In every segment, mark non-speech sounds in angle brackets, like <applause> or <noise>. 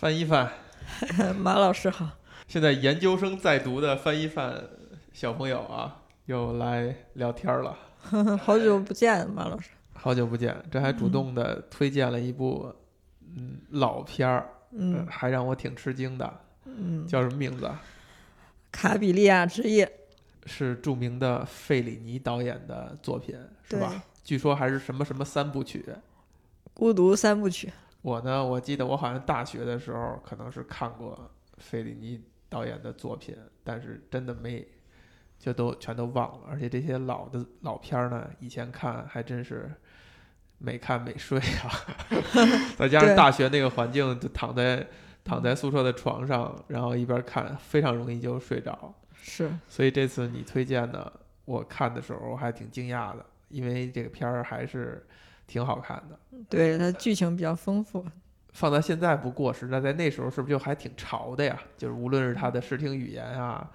翻一翻，<laughs> 马老师好。现在研究生在读的翻一翻小朋友啊，又来聊天了。<laughs> 好久不见，马老师。好久不见，这还主动的推荐了一部嗯老片儿，嗯还让我挺吃惊的，嗯，叫什么名字？卡比利亚之夜。是著名的费里尼导演的作品，是吧？据说还是什么什么三部曲。孤独三部曲。我呢，我记得我好像大学的时候可能是看过费里尼导演的作品，但是真的没，就都全都忘了。而且这些老的老片儿呢，以前看还真是没看没睡啊，<laughs> <laughs> 再加上大学那个环境，就躺在躺在宿舍的床上，然后一边看，非常容易就睡着。是，所以这次你推荐的，我看的时候我还挺惊讶的，因为这个片儿还是挺好看的。对它剧情比较丰富。放到现在不过时，那在那时候是不是就还挺潮的呀？就是无论是它的视听语言啊、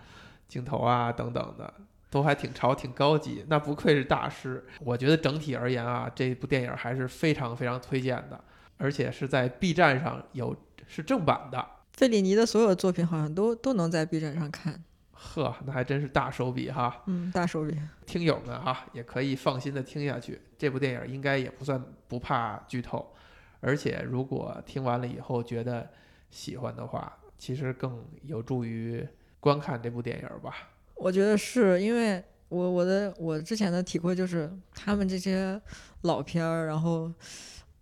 镜头啊等等的，都还挺潮、挺高级。那不愧是大师。我觉得整体而言啊，这部电影还是非常非常推荐的，而且是在 B 站上有是正版的。费里尼的所有作品好像都都能在 B 站上看。呵，那还真是大手笔哈！嗯，大手笔。听友们哈，也可以放心的听下去。这部电影应该也不算不怕剧透，而且如果听完了以后觉得喜欢的话，其实更有助于观看这部电影吧。我觉得是因为我我的我之前的体会就是他们这些老片儿，然后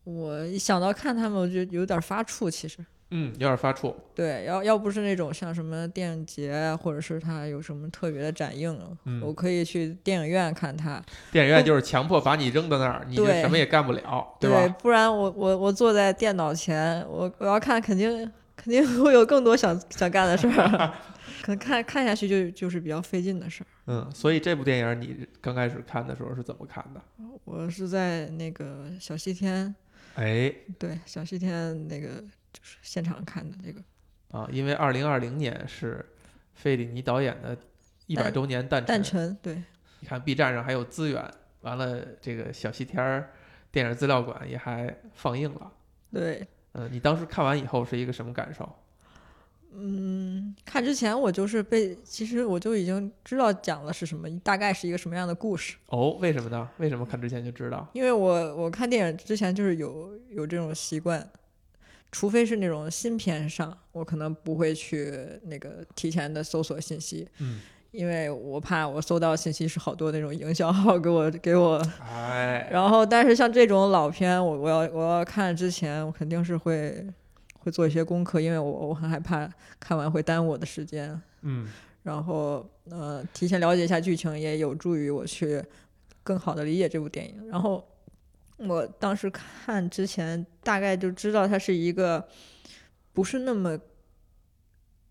我一想到看他们，我就有点发怵。其实，嗯，有点发怵。对，要要不是那种像什么电影节啊，或者是它有什么特别的展映，嗯我可以去电影院看它。电影院就是强迫把你扔到那儿，你就什么也干不了，对吧？不然我我我坐在电脑前，我我要看，肯定肯定会有更多想想干的事儿，<laughs> 可能看看下去就就是比较费劲的事儿。嗯，所以这部电影你刚开始看的时候是怎么看的？我是在那个小西天，哎，对小西天那个就是现场看的这个。啊，因为二零二零年是费里尼导演的一百诞周年诞诞辰，辰，对你看 B 站上还有资源，完了这个小西天儿电影资料馆也还放映了。对，嗯，你当时看完以后是一个什么感受？嗯，看之前我就是被，其实我就已经知道讲的是什么，大概是一个什么样的故事。哦，为什么呢？为什么看之前就知道？因为我我看电影之前就是有有这种习惯，除非是那种新片上，我可能不会去那个提前的搜索信息，嗯，因为我怕我搜到信息是好多那种营销号给我 <laughs> 给我，哎，然后但是像这种老片，我我要我要看之前，我肯定是会会做一些功课，因为我我很害怕看完会耽误我的时间，嗯，然后呃提前了解一下剧情，也有助于我去更好的理解这部电影。然后我当时看之前，大概就知道它是一个不是那么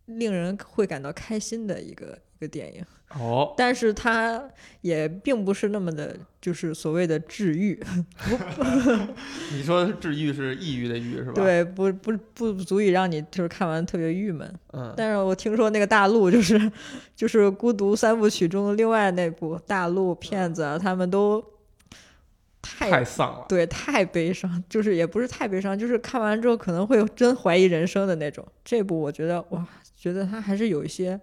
令人会感到开心的一个一个电影，哦，但是它也并不是那么的，就是所谓的治愈，<laughs> 你说是治愈是抑郁的郁是吧？，对，不不不足以让你就是看完特别郁闷。嗯，但是我听说那个大陆就是就是孤独三部曲中另外那部大陆骗子啊，他们都太太丧了。对太悲伤，就是也不是太悲伤，就是看完之后可能会真怀疑人生的那种。这部我觉得哇，觉得它还是有一些。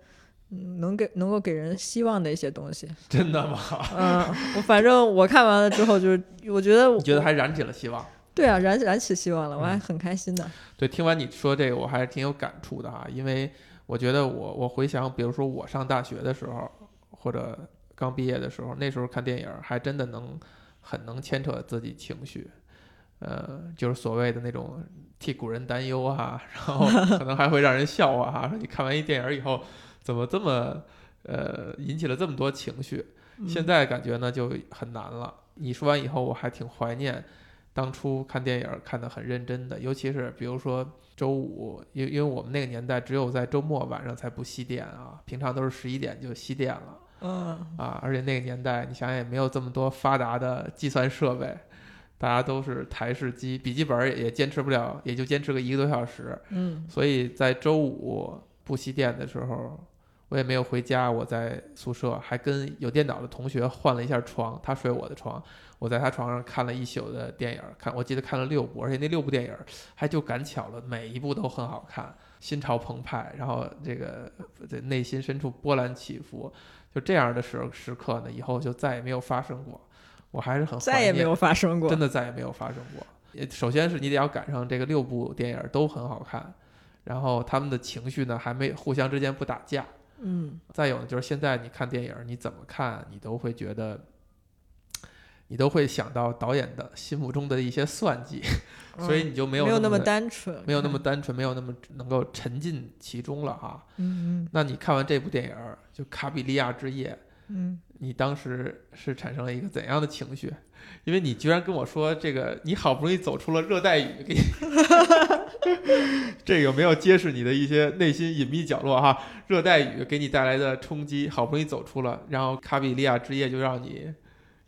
嗯，能给能够给人希望的一些东西，真的吗？<laughs> 嗯，我反正我看完了之后，就是我觉得我你觉得还燃起了希望？对啊，燃燃起希望了，我还嗯很开心的。对，听完你说这个，我还是挺有感触的啊，因为我觉得我我回想，比如说我上大学的时候，或者刚毕业的时候，那时候看电影还真的能很能牵扯自己情绪，呃，就是所谓的那种替古人担忧啊，然后 <laughs> 可能还会让人笑话哈，说你看完一电影以后怎么这么呃引起了这么多情绪，现在感觉呢就很难了。你说完以后，我还挺怀念当初看电影看得很认真的，尤其是比如说周五，因因为我们那个年代只有在周末晚上才不熄电啊，平常都是十一点就熄电了嗯，啊，而且那个年代你想想也没有这么多发达的计算设备。大家都是台式机，笔记本也也坚持不了，也就坚持个一个多小时。嗯所以在周五不熄电的时候，我也没有回家，我在宿舍还跟有电脑的同学换了一下床，他睡我的床，我在他床上看了一宿的电影，看我记得看了六部，而且那六部电影还就赶巧了，每一部都很好看，心潮澎湃，然后这个这内心深处波澜起伏，就这样的时时刻呢，以后就再也没有发生过，我还是很再也没有发生过真。的再也没有发生过。也首先是你得要赶上这个六部电影都很好看，然后他们的情绪呢还没互相之间不打架。嗯，再有呢就是现在你看电影，你怎么看你都会觉得，你都会想到导演的心目中的一些算计，所以你就没有那没有那么单纯，没有那么单纯，没有那么能够沉浸其中了哈。嗯那你看完这部电影儿就《卡比利亚之夜》，嗯你当时是产生了一个怎样的情绪？因为你居然跟我说这个，你好不容易走出了热带雨，给你，<laughs> <laughs> 这有没有揭示你的一些内心隐秘角落哈？热带雨给你带来的冲击，好不容易走出了，然后卡比利亚之夜就让你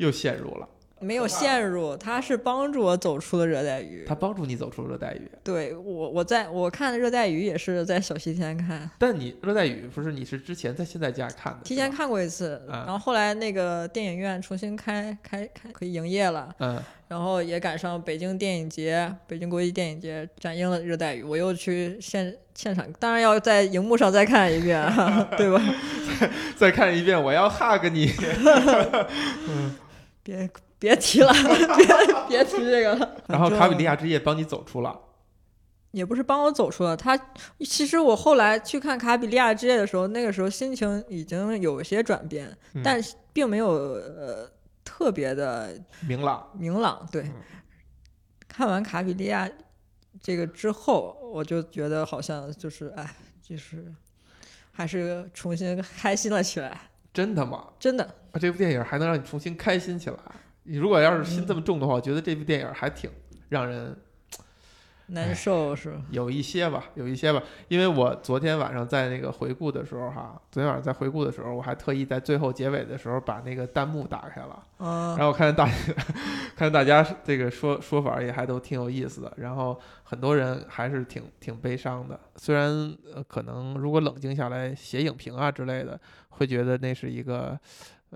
又陷入了，嗯，没有陷入，他是帮助我走出了热带鱼。他帮助你走出热带鱼。对我，我在我看热带鱼也是在小西天看，但你热带鱼不是你是之前在现在家看的，提前，看过一次，啊然后后来那个电影院重新开开开可以营业了，嗯，然后也赶上北京电影节、北京国际电影节展映了热带鱼，我又去现现场，当然要在荧幕上再看一遍，<laughs> 对吧？<laughs> 再看一遍，我要 hug 你。<laughs> 别别提了，别别提这个了。<laughs> 然后卡比利亚亚之夜帮你走出了，也不是帮我走出了，他其实我后来去看卡比利亚之夜的时候，那个时候心情已经有些转变，嗯但是并没有呃特别的明朗。明朗。对，嗯看完卡比利亚这个之后，我就觉得好像就是哎，就是还是重新开心了起来，真的吗？真的。啊，这部电影还能让你重新开心起来。你如果要是心这么重的话，我觉得这部电影还挺让人难受是吧？有一些吧，有一些吧。因为我昨天晚上在那个回顾的时候，哈，昨天晚上在回顾的时候，我还特意在最后结尾的时候把那个弹幕打开了，嗯然后我看见大看见大家这个说说法也还都挺有意思的，然后很多人还是挺挺悲伤的。虽然呃可能如果冷静下来写影评啊之类的，会觉得那是一个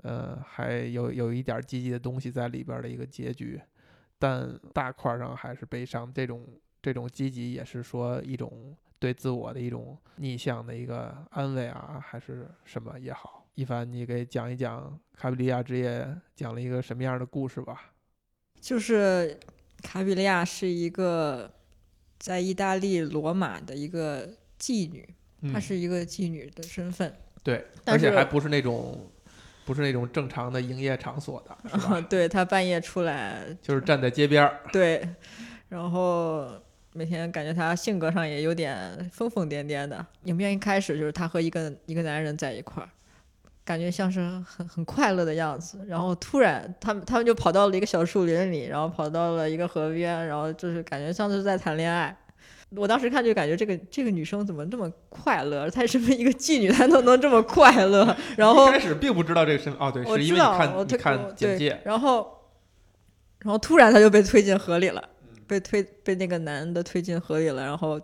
呃还有有一点积极的东西在里边的一个结局，但大块儿上还是悲伤。这种这种积极也是说一种对自我的一种逆向的一个安慰啊，还是什么也好。一凡，你给讲一讲《卡比利亚之夜》讲了一个什么样的故事吧？就是卡比利亚是一个在意大利罗马的一个妓女，她嗯是一个妓女的身份。对，而且还不是那种不是那种正常的营业场所的，<laughs> 是吧？<laughs> 对他半夜出来，就是 <laughs> 站在街边儿，对，然后每天感觉他性格上也有点疯疯癫癫的。影片一开始就是他和一个一个男人在一块儿，感觉像是很很快乐的样子。然后突然他们他们就跑到了一个小树林里，然后跑到了一个河边，然后就是感觉像是在谈恋爱。我当时看就感觉这个这个女生怎么这么快乐？她身为一个妓女，她都能这么快乐。然后一开始并不知道这个身份，哦，对，是因为你看你看简介，然后，然后突然她就被推进河里了，嗯被推被那个男的推进河里了，然后，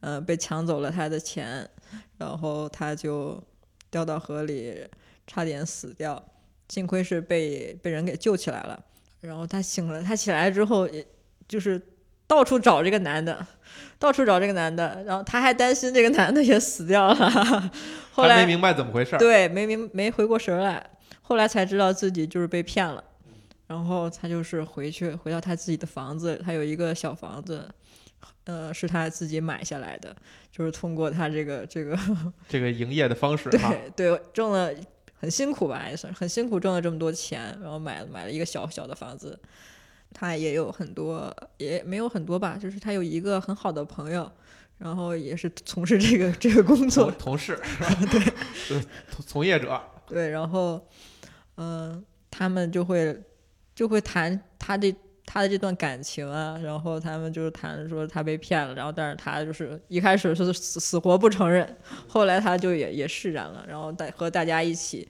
呃，被抢走了她的钱，然后她就掉到河里，差点死掉，幸亏是被被人给救起来了。然后她醒了，她起来之后，也就是到处找这个男的，<laughs> 到处找这个男的，然后他还担心这个男的也死掉了。<laughs> 后来还没明白怎么回事儿。对，没明没回过神儿来，后来才知道自己就是被骗了，然后他就是回去回到他自己的房子，他有一个小房子，呃，是他自己买下来的，就是通过他这个这个 <laughs> 这个营业的方式，对对挣了很辛苦吧，也算很辛苦挣了这么多钱，然后买买了一个小小的房子，他也有很多也没有很多吧，就是他有一个很好的朋友。然后也是从事这个这个工作同，同事，<laughs> 对，<laughs> 从从业者，对，然后，嗯、他们就会就会谈他这他的这段感情啊，然后他们就是谈说他被骗了，然后但是他就是一开始是死死活不承认，后来他就也也释然了，然后大和大家一起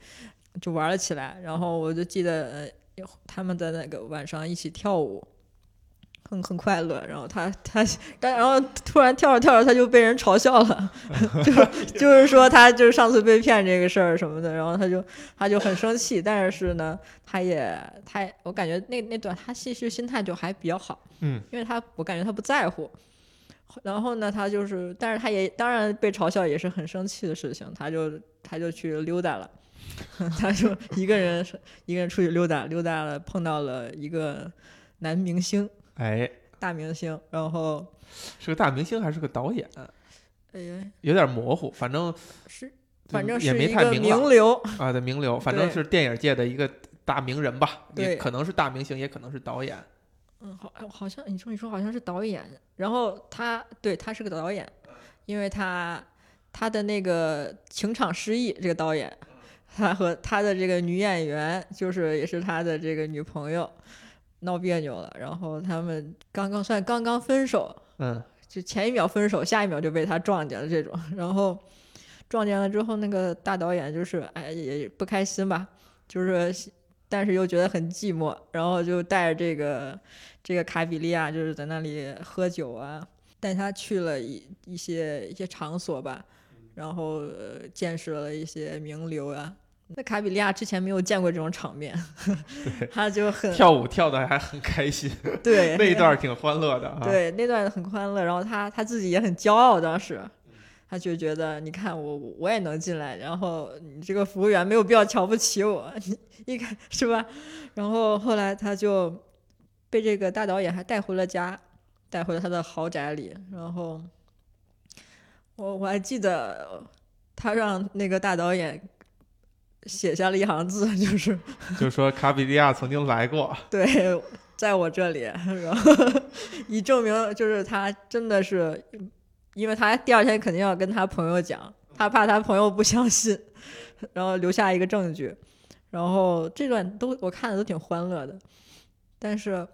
就玩了起来，然后我就记得呃他们在那个晚上一起跳舞。很很快乐。然后他他但然后突然跳着跳着他就被人嘲笑了，<laughs> 就就是说他就是上次被骗这个事儿什么的，然后他就他就很生气，但是呢，他也他我感觉那那段他其实心态就还比较好，嗯，因为他我感觉他不在乎。然后呢，他就是，但是他也当然被嘲笑也是很生气的事情，他就他就去溜达了，<laughs> 他就一个人一个人出去溜达，溜达了碰到了一个男明星，哎，大明星，然后是个大明星还是个导演？哎呀有点模糊，反正是反正也是一个没太名流，啊的名流，反正是电影界的一个大名人吧，也对可能是大明星，也可能是导演。嗯，好，哎好像你说你说，好像是导演。然后他对他是个导演，因为他他的那个情场失意，这个导演，他和他的这个女演员，就是也是他的这个女朋友，闹别扭了。然后他们刚刚算刚刚分手，嗯，就前一秒分手，下一秒就被他撞见了这种。然后撞见了之后，那个大导演就是哎也不开心吧，就是但是又觉得很寂寞，然后就带着这个这个卡比利亚就是在那里喝酒啊，带他去了一一些一些场所吧，然后、呃、见识了一些名流啊。那卡比利亚之前没有见过这种场面，<laughs> 他就很跳舞跳的还很开心，对 <laughs> 那一段挺欢乐的啊。，对，那段很欢乐，然后他他自己也很骄傲，当时他就觉得，你看我我也能进来，然后你这个服务员没有必要瞧不起我，<laughs> 你一看是吧？然后后来他就被这个大导演还带回了家，带回了他的豪宅里，然后我我还记得他让那个大导演写下了一行字，就是就说卡比利亚曾经来过，<laughs> 对，在我这里，然后以证明就是他真的是，因为他第二天肯定要跟他朋友讲，他怕他朋友不相信，然后留下一个证据。然后这段都我看的都挺欢乐的，但是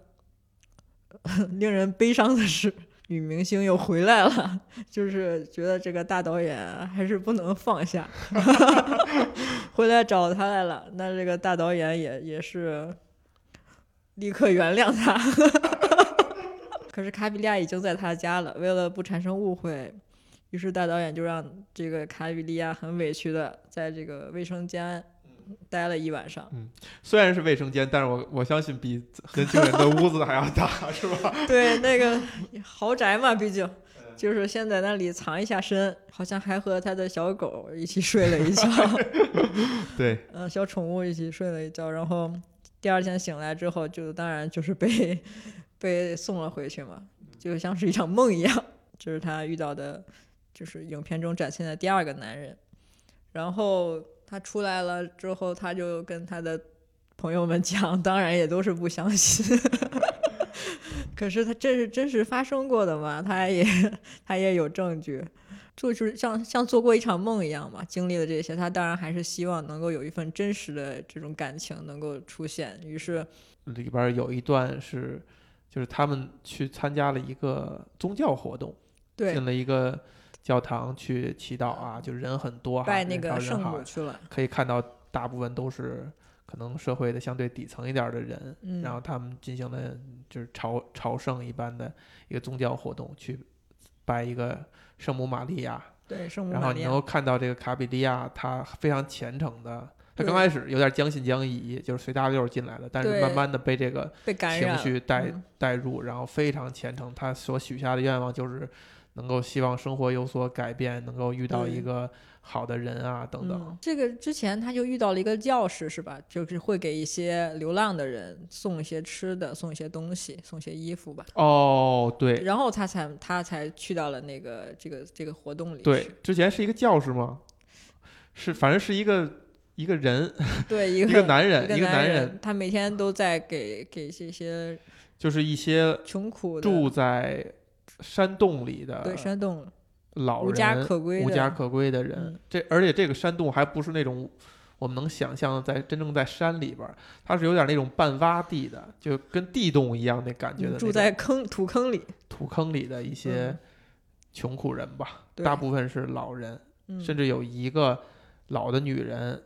<laughs> 令人悲伤的是，女明星又回来了，就是觉得这个大导演还是不能放下，<laughs> 回来找他来了。那这个大导演也也是立刻原谅他。<laughs> 可是卡比利亚已经在他家了，为了不产生误会，于是大导演就让这个卡比利亚很委屈的在这个卫生间待了一晚上。嗯虽然是卫生间，但是我我相信比 <laughs> 年轻人的屋子还要大，是吧？<laughs> 对，那个豪宅嘛，毕竟就是先在那里藏一下身，好像还和他的小狗一起睡了一觉，<laughs> 对，嗯，小宠物一起睡了一觉，然后第二天醒来之后，就当然就是被被送了回去嘛，就像是一场梦一样。这是他遇到的，就是影片中展现的第二个男人。然后他出来了之后，他就跟他的朋友们讲，当然也都是不相信。<laughs> 可是他这是真实发生过的嘛？他也他也有证据，就是像像做过一场梦一样嘛，经历了这些，他当然还是希望能够有一份真实的这种感情能够出现。于是，里边有一段是，就是他们去参加了一个宗教活动，对进了一个教堂去祈祷啊，就人很多哈，拜那个圣母去了，可以看到大部分都是可能社会的相对底层一点儿的人，嗯然后他们进行了就是朝朝圣一般的一个宗教活动，去拜一个圣母玛利亚，对圣母玛利亚然后你能，够看到这个卡比利亚，他非常虔诚的。他刚开始有点将信将疑，就是随大溜儿进来的，但是慢慢的被这个情绪带嗯带入，然后非常虔诚。他所许下的愿望就是能够希望生活有所改变，能够遇到一个好的人啊，等等。嗯，这个之前他就遇到了一个教士，是吧？就是会给一些流浪的人送一些吃的，送一些东西，送一些衣服吧。哦，对然后他才他才去到了那个这个这个活动里对，之前是一个教士吗？是，反正是一个一个人，<laughs> 对一个一个个男人，一一个男人，他每天都在给给这些就是一些穷苦的住在山洞里的对的山洞。老人，无家可归的无家可归的人。嗯。这而且这个山洞还不是那种我们能想象的在真正在山里边儿，它是有点那种半洼地的，就跟地洞一样那感觉的住在坑土坑里，土坑里的一些嗯。穷苦人吧，对。大部分是老人，嗯。甚至有一个老的女人，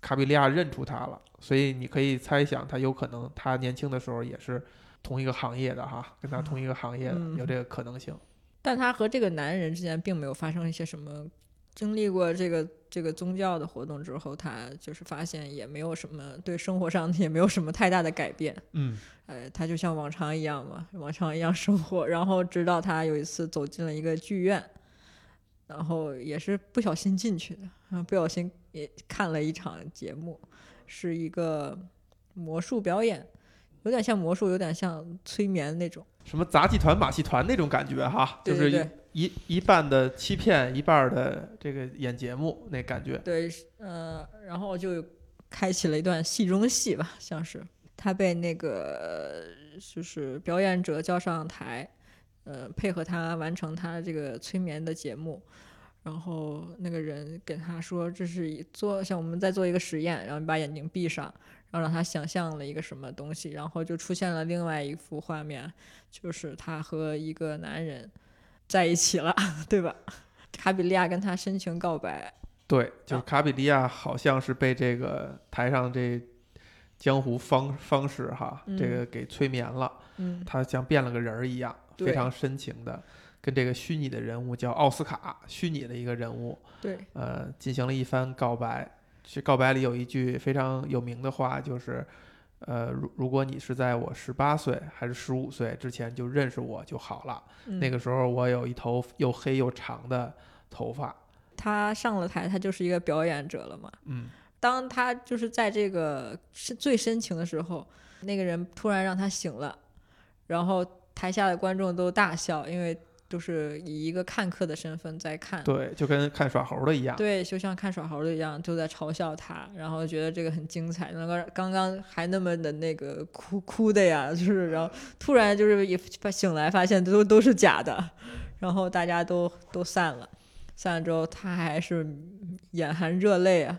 卡比利亚认出她了，所以你可以猜想，她有可能她年轻的时候也是同一个行业的哈，跟他同一个行业的，嗯有这个可能性。但他和这个男人之间并没有发生一些什么。经历过这个这个宗教的活动之后，他就是发现也没有什么对生活上也没有什么太大的改变。嗯呃，他就像往常一样嘛，往常一样生活。然后直到他有一次走进了一个剧院，然后也是不小心进去的，然后不小心也看了一场节目，是一个魔术表演，有点像魔术，有点像催眠那种。什么杂技团、马戏团那种感觉哈，就是一一一半的欺骗，一半儿的这个演节目那感觉。对，呃，然后就开启了一段戏中戏吧，像是他被那个就是表演者叫上台，呃，配合他完成他这个催眠的节目。然后那个人给他说：“这是做像我们在做一个实验，然后你把眼睛闭上，然后让他想象了一个什么东西，然后就出现了另外一幅画面，就是他和一个男人在一起了，<laughs> 对吧？卡比利亚跟他深情告白，对，就是啊卡比利亚好像是被这个台上这江湖方方式哈，这嗯个给催眠了，嗯，他像变了个人儿一样，非常深情的跟这个虚拟的人物叫奥斯卡，虚拟的一个人物，对，呃，进行了一番告白。其实告白里有一句非常有名的话，就是，呃，如如果你是在我十八岁还是十五岁之前就认识我就好了。嗯那个时候我有一头又黑又长的头发，他上了台，他就是一个表演者了嘛。嗯，当他就是在这个是最深情的时候，那个人突然让他醒了，然后台下的观众都大笑，因为都是以一个看客的身份在看。对，就跟看耍猴的一样。对，就像看耍猴的一样，就在嘲笑他，然后觉得这个很精彩。那个刚刚还那么的那个哭哭的呀，就是然后突然就是一发醒来发现都都是假的，然后大家都都散了。散了之后，他还是眼含热泪啊。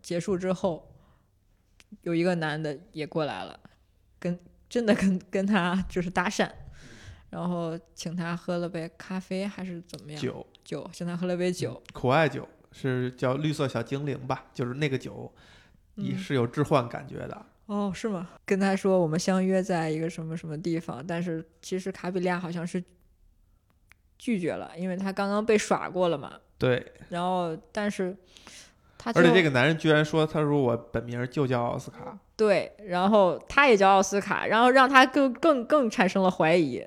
结束之后，有一个男的也过来了，跟真的跟跟他就是搭讪，然后请他喝了杯咖啡还是怎么样？酒，酒，请他喝了杯酒。苦艾酒是叫绿色小精灵吧？就是那个酒，也嗯是有置换感觉的。哦，是吗？跟他说我们相约在一个什么什么地方，但是其实卡比利亚好像是拒绝了，因为他刚刚被耍过了嘛。对，然后，但是他而且这个男人居然说，他说我本名就叫奥斯卡。对，然后他也叫奥斯卡，然后让他更更更产生了怀疑，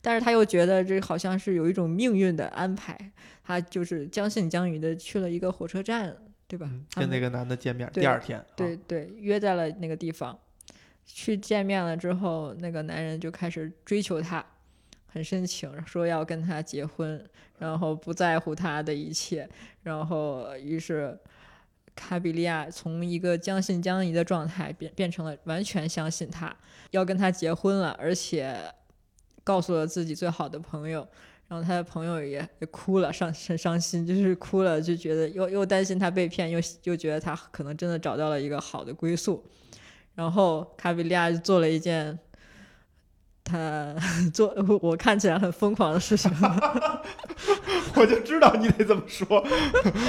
但是他又觉得这好像是有一种命运的安排，他就是将信将疑的去了一个火车站，对吧？嗯，跟那个男的见面，第二天，啊对对，约在了那个地方，去见面了之后，那个男人就开始追求她，很深情，说要跟她结婚，然后不在乎她的一切，然后于是卡比利亚从一个将信将疑的状态变变成了完全相信他，要跟他结婚了，而且告诉了自己最好的朋友。然后他的朋友也也哭了，伤很伤心，就是哭了，就觉得又又担心他被骗，又又觉得他可能真的找到了一个好的归宿。然后卡比利亚就做了一件他 <laughs> 做我看起来很疯狂的事情，<laughs> 我就知道你得这么说。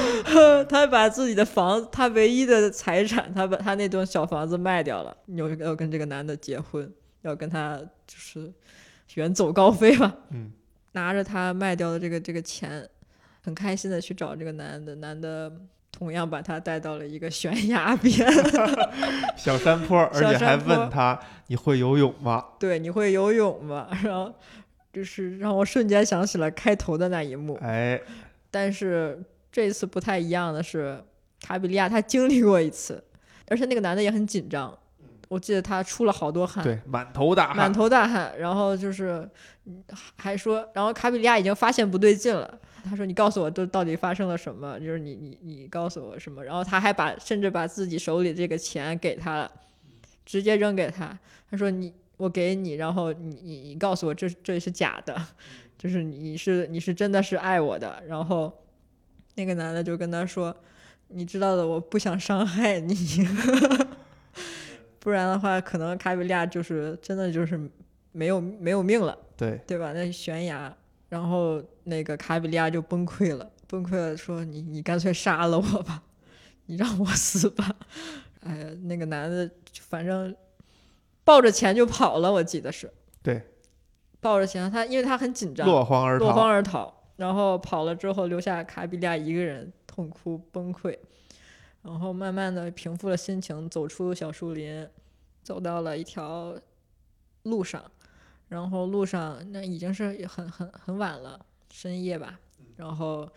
<laughs> 他把自己的房，他唯一的财产，他把他那栋小房子卖掉了，有要跟这个男的结婚，要跟他就是远走高飞吧。嗯，拿着他卖掉的这个这个钱，很开心的去找这个男的，男的同样把他带到了一个悬崖边。<laughs> 小山坡，而且还问他你会游泳吗？对，你会游泳吗？<laughs> 然后就是让我瞬间想起了开头的那一幕。哎，但是这次不太一样的是，卡比利亚他经历过一次，而且那个男的也很紧张。我记得他出了好多汗，对，满头大汗满汗，头大汗，然后就是嗯还说，然后卡比利亚已经发现不对劲了。他说：“你告诉我，这到底发生了什么？就是你你你告诉我什么？”然后他还把甚至把自己手里这个钱给他了，直接扔给他。他说：“你我给你，然后你你你告诉我这这是假的，就是你是你是真的是爱我的。”然后那个男的就跟他说：“你知道的，我不想伤害你，<laughs> 不然的话，可能卡比利亚就是真的就是没有没有命了。”对，对吧？那悬崖，然后那个卡比利亚就崩溃了，崩溃了，说你你干脆杀了我吧，<laughs> 你让我死吧。<laughs> 哎呀，那个男的反正抱着钱就跑了，我记得是对，抱着钱，他因为他很紧张，落荒而落荒。而逃，然后跑了之后留下卡比利亚一个人痛哭崩溃，然后慢慢的平复了心情，走出小树林，走到了一条路上，然后路上那已经是很很很晚了，深夜吧，然后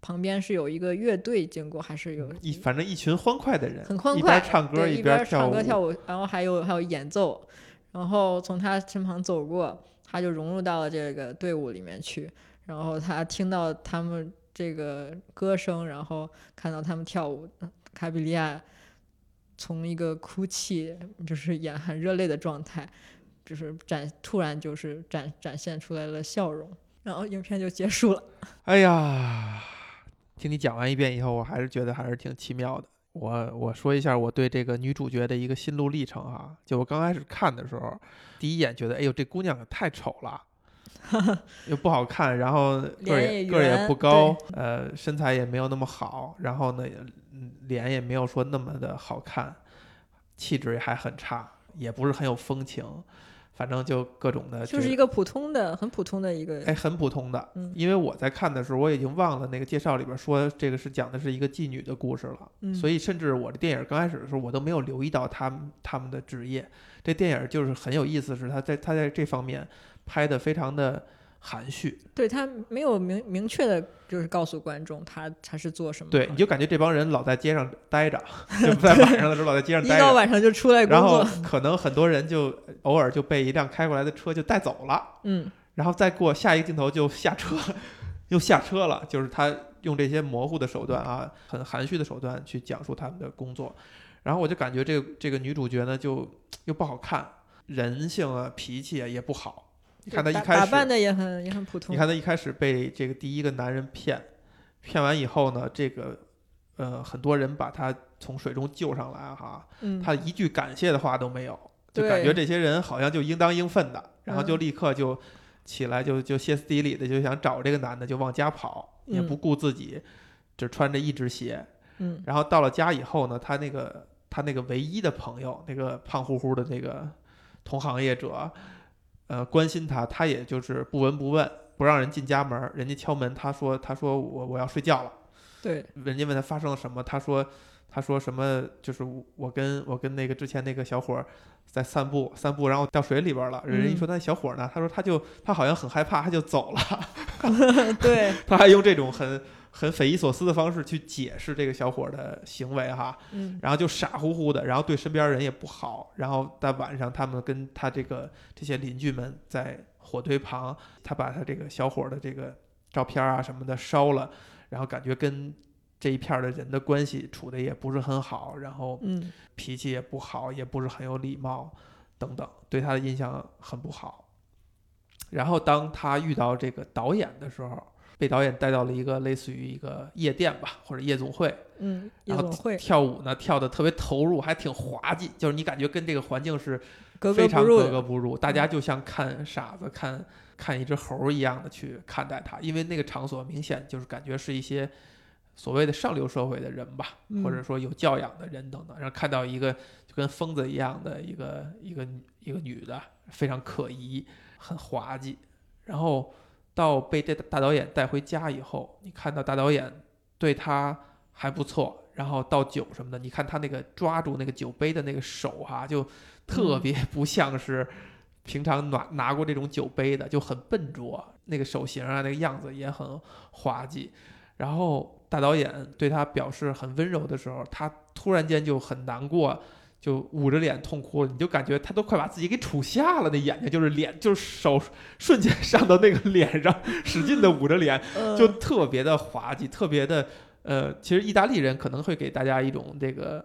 旁边是有一个乐队经过，还是有一反正一群欢快的人，很欢快，一边唱歌一边舞。唱歌跳舞，然后还有还有演奏，然后从他身旁走过，他就融入到了这个队伍里面去，然后他听到他们这个歌声，然后看到他们跳舞，卡比利亚从一个哭泣，就是眼含热泪的状态，就是展突然就是展展现出来了笑容，然后影片就结束了。<laughs> 哎呀，听你讲完一遍以后，我还是觉得还是挺奇妙的。我我说一下我对这个女主角的一个心路历程啊，就我刚开始看的时候，第一眼觉得，哎呦，这姑娘可太丑了，<laughs> 又不好看，然后个儿也也个儿也不高，呃，身材也没有那么好，然后呢，嗯脸也没有说那么的好看，气质也还很差，也不是很有风情，反正就各种的，就是一个普通的、很普通的一个，哎，很普通的。嗯因为我在看的时候，我已经忘了那个介绍里边说这个是讲的是一个妓女的故事了，嗯所以甚至我的电影刚开始的时候，我都没有留意到他们他们的职业。这电影就是很有意思，是他在他在这方面拍的非常的含蓄，对他没有明明确的，就是告诉观众他他是做什么。对，你就感觉这帮人老在街上待着，<laughs> 就在晚上的时候老在街上 <laughs> 待着，一到晚上就出来工然后作，<laughs> 可能很多人就偶尔就被一辆开过来的车就带走了。嗯然后再过下一个镜头就下车，又下车了，就是他用这些模糊的手段啊，很含蓄的手段去讲述他们的工作，然后我就感觉这个这个女主角呢就又不好看，人性啊脾气啊也不好，你看他一开始，打扮的也很也很普通，你看他一开始被这个第一个男人骗，骗完以后呢，这个呃很多人把他从水中救上来哈，嗯，他一句感谢的话都没有，就感觉这些人好像就应当应分的，然后就嗯立刻就起来就就歇斯底里的就想找这个男的就往家跑，也嗯不顾自己，只穿着一只鞋。嗯然后到了家以后呢，他那个他那个唯一的朋友，那个胖乎乎的那个同行业者，呃，关心他，他也就是不闻不问，不让人进家门儿。人家敲门，他说他说我我要睡觉了。对，人家问他发生了什么，他说他说什么就是我跟我跟那个之前那个小伙儿在散步散步，然后掉水里边了。人家一说那小伙儿呢，他说他就他好像很害怕，他就走了。<laughs> 对，<laughs> 他还用这种很很匪夷所思的方式去解释这个小伙的行为哈，嗯然后就傻乎乎的，然后对身边人也不好，然后在晚上他们跟他这个这些邻居们在火堆旁，他把他这个小伙的这个照片啊什么的烧了，然后感觉跟这一片的人的关系处的也不是很好，然后嗯脾气也不好，也不是很有礼貌，等等，对他的印象很不好。然后当他遇到这个导演的时候，被导演带到了一个类似于一个夜店吧，或者夜总会，嗯，夜然后总会。跳舞呢，跳的特别投入，还挺滑稽，就是你感觉跟这个环境是非常格格格不入，大家就像看傻子、看看一只猴儿一样的去看待他，因为那个场所明显就是感觉是一些所谓的上流社会的人吧，嗯或者说有教养的人等等，然后看到一个就跟疯子一样的一个一个一个女的，非常可疑，很滑稽，然后到被这大导演带回家以后，你看到大导演对他还不错，然后倒酒什么的，你看他那个抓住那个酒杯的那个手哈、就特别不像是平常拿拿过这种酒杯的，就很笨拙，那个手型啊，那个样子也很滑稽。然后大导演对他表示很温柔的时候，他突然间就很难过，就捂着脸痛哭。你就感觉他都快把自己给杵瞎了，那眼睛就是脸，<laughs> 就是手瞬间上到那个脸上，使劲的捂着脸，嗯 <laughs> 就特别的滑稽，特别的呃，其实意大利人可能会给大家一种这个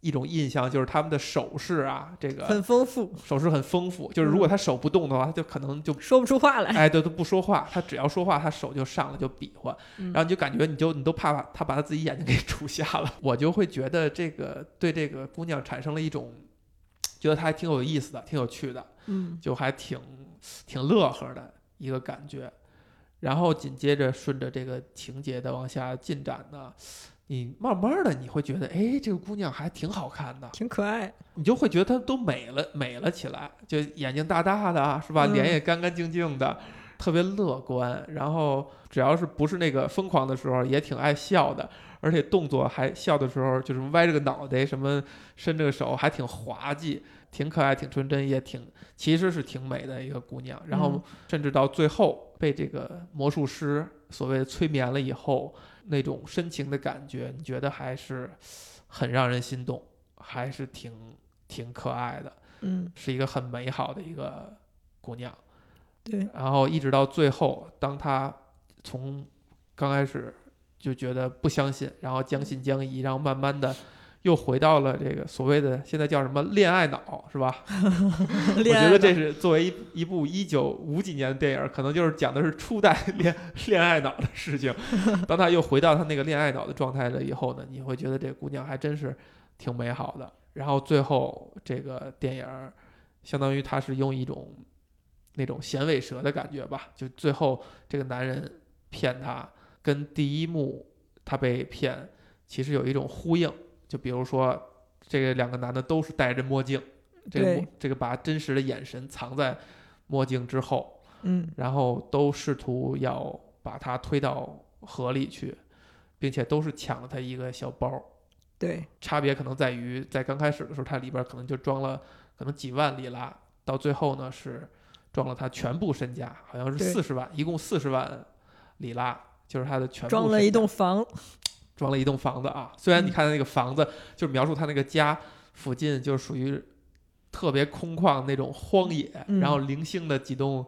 一种印象，就是他们的手势啊，这个很丰富，手势很丰富，就是如果他手不动的话，他就可能就说不出话来。哎，对，都不说话，他只要说话，他手就上来就比划，嗯。然后你就感觉你就你都怕把他把他自己眼睛给处瞎了，<laughs> 我就会觉得这个对这个姑娘产生了一种觉得她还挺有意思的，挺有趣的，嗯。就还挺挺乐呵的一个感觉。然后紧接着顺着这个情节的往下进展呢，你慢慢的你会觉得，哎，这个姑娘还挺好看的，挺可爱。你就会觉得她都美了美了起来，就眼睛大大的，是吧？嗯脸也干干净净的，特别乐观。然后只要是不是那个疯狂的时候，也挺爱笑的，而且动作还笑的时候就是歪着个脑袋，什么伸着个手，还挺滑稽，挺可爱，挺纯真，也挺其实是挺美的一个姑娘。然后嗯甚至到最后被这个魔术师所谓催眠了以后，那种深情的感觉，你觉得还是很让人心动，还是挺挺可爱的，嗯，是一个很美好的一个姑娘。对，然后一直到最后，当她从刚开始就觉得不相信，然后将信将疑，然后慢慢的又回到了这个所谓的现在叫什么恋爱脑，是吧？<laughs> 我觉得这是作为一一部一九五几年的电影，可能就是讲的是初代恋 <laughs> 恋爱脑的事情。<laughs> 当他又回到他那个恋爱脑的状态了以后呢，你会觉得这姑娘还真是挺美好的。然后最后这个电影儿，相当于他是用一种那种衔尾蛇的感觉吧，就最后这个男人骗她，跟第一幕他被骗其实有一种呼应。就比如说，这个两个男的都是戴着墨镜，这个这个把真实的眼神藏在墨镜之后，嗯然后都试图要把他推到河里去，并且都是抢了他一个小包。对，差别可能在于，在刚开始的时候，它里边可能就装了可能几万里拉，到最后呢是装了他全部身家，好像是四十万，一共四十万里拉，就是他的全部装了一栋房，<laughs> 装了一栋房子啊。虽然你嗯看那个房子，就是描述他那个家附近就属于特别空旷那种荒野，嗯然后零星的几栋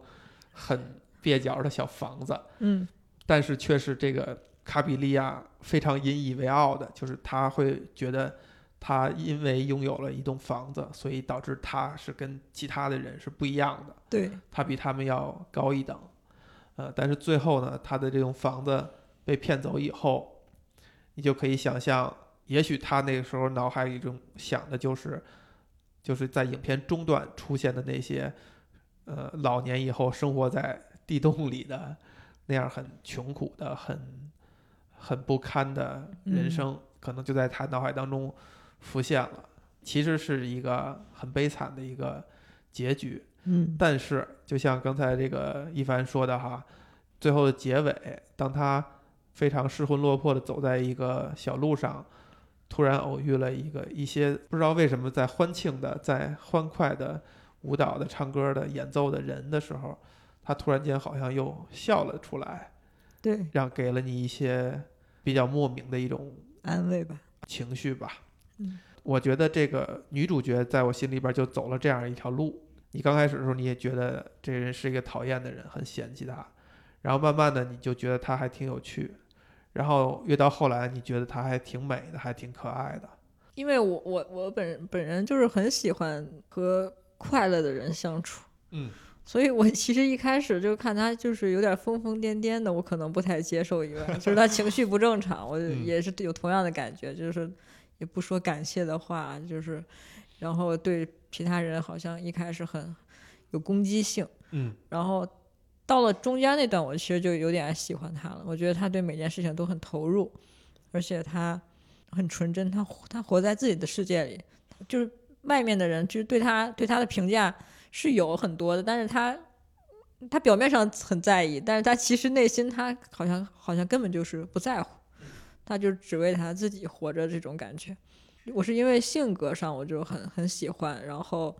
很蹩脚的小房子，嗯但是却是这个卡比利亚非常引以为傲的，就是他会觉得他因为拥有了一栋房子，所以导致他是跟其他的人是不一样的。对，他比他们要高一等，呃，但是最后呢，他的这栋房子被骗走以后，你就可以想象，也许他那个时候脑海里中想的就是，就是在影片中段出现的那些，呃，老年以后生活在地洞里的那样很穷苦的、很很不堪的人嗯生，可能就在他脑海当中浮现了。其实是一个很悲惨的一个结局，嗯但是，就像刚才这个一凡说的哈，最后的结尾，当他非常失魂落魄的走在一个小路上，突然偶遇了一个一些不知道为什么在欢庆的、在欢快的舞蹈的、唱歌的、演奏的人的时候，他突然间好像又笑了出来，对，让给了你一些比较莫名的一种安慰吧，情绪吧。嗯，我觉得这个女主角在我心里边就走了这样一条路。你刚开始的时候你也觉得这个人是一个讨厌的人，很嫌弃他，然后慢慢的你就觉得他还挺有趣，然后越到后来你觉得他还挺美的，还挺可爱的。因为我我我本人本人就是很喜欢和快乐的人相处，嗯，<laughs> 所以我其实一开始就看他就是有点疯疯癫癫的，我可能不太接受以外，就是他情绪不正常，我嗯。也是有同样的感觉，就是也不说感谢的话，就是然后对其他人好像一开始很有攻击性，嗯。然后到了中间那段，我其实就有点喜欢他了。我觉得他对每件事情都很投入，而且他很纯真，他他活在自己的世界里，就是外面的人就是对他对他的评价是有很多的，但是他他表面上很在意，但是他其实内心他好像好像根本就是不在乎，他就只为他自己活着这种感觉。我是因为性格上我就很很喜欢，然后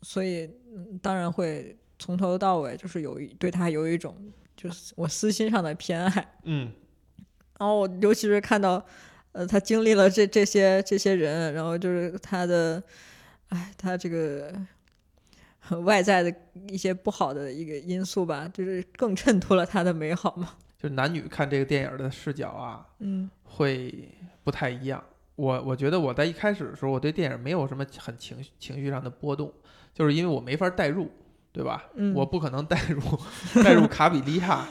所以嗯当然会从头到尾就是有一对他有一种就是我私心上的偏爱，嗯然后我尤其是看到呃他经历了这这些这些人，然后就是他的哎他这个很外在的一些不好的一个因素吧，就是更衬托了他的美好嘛。就是男女看这个电影的视角啊，嗯会不太一样。我我觉得我在一开始的时候，我对电影没有什么很情绪情绪上的波动，就是因为我没法代入，对吧？嗯我不可能带入带入卡比利亚，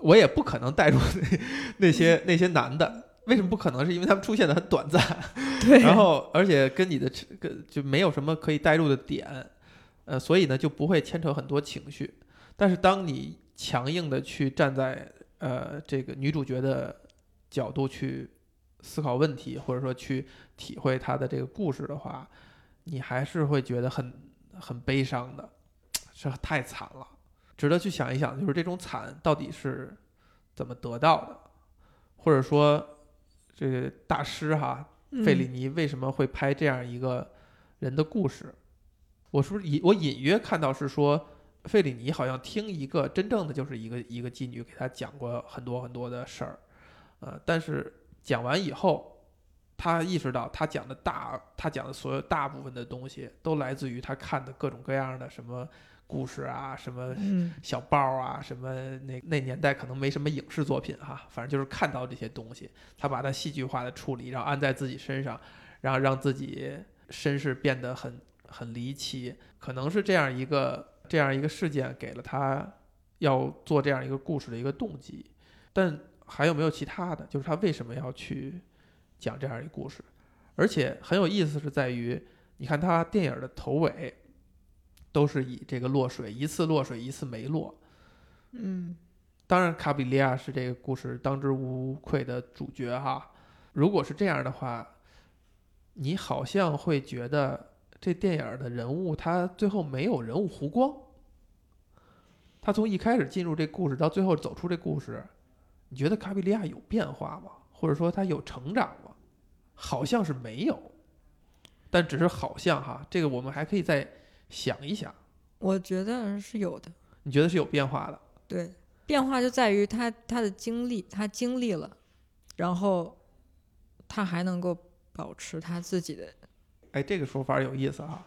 我也不可能带入那那些那些男的。为什么不可能？是因为他们出现的很短暂，对，然后而且跟你的跟就没有什么可以带入的点，呃，所以呢就不会牵扯很多情绪。但是当你强硬的去站在呃这个女主角的角度去思考问题，或者说去体会他的这个故事的话，你还是会觉得很很悲伤的，这太惨了，值得去想一想，就是这种惨到底是怎么得到的，或者说这个大师哈费里尼为什么会拍这样一个人的故事？我是不是隐我隐约看到是说费里尼好像听一个真正的就是一个一个妓女给他讲过很多很多的事儿，呃，但是讲完以后，他意识到他讲的大他讲的所有大部分的东西都来自于他看的各种各样的什么故事啊，什么嗯小报啊，什么那那年代可能没什么影视作品哈，反正就是看到这些东西，他把它戏剧化的处理，然后安在自己身上，然后让自己身世变得很很离奇，可能是这样一个这样一个事件给了他要做这样一个故事的一个动机，但还有没有其他的？就是他为什么要去讲这样一个故事？而且很有意思是在于，你看他电影的头尾都是以这个落水，一次落水，一次没落。嗯当然，卡比利亚是这个故事当之无愧的主角哈。如果是这样的话，你好像会觉得这电影的人物他最后没有人物弧光。他从一开始进入这故事到最后走出这故事，你觉得卡比利亚有变化吗？或者说他有成长吗？好像是没有，但只是好像哈，这个我们还可以再想一想。我觉得是有的。你觉得是有变化的？对，变化就在于他他的经历，他经历了，然后他还能够保持他自己的，哎，这个说法有意思哈。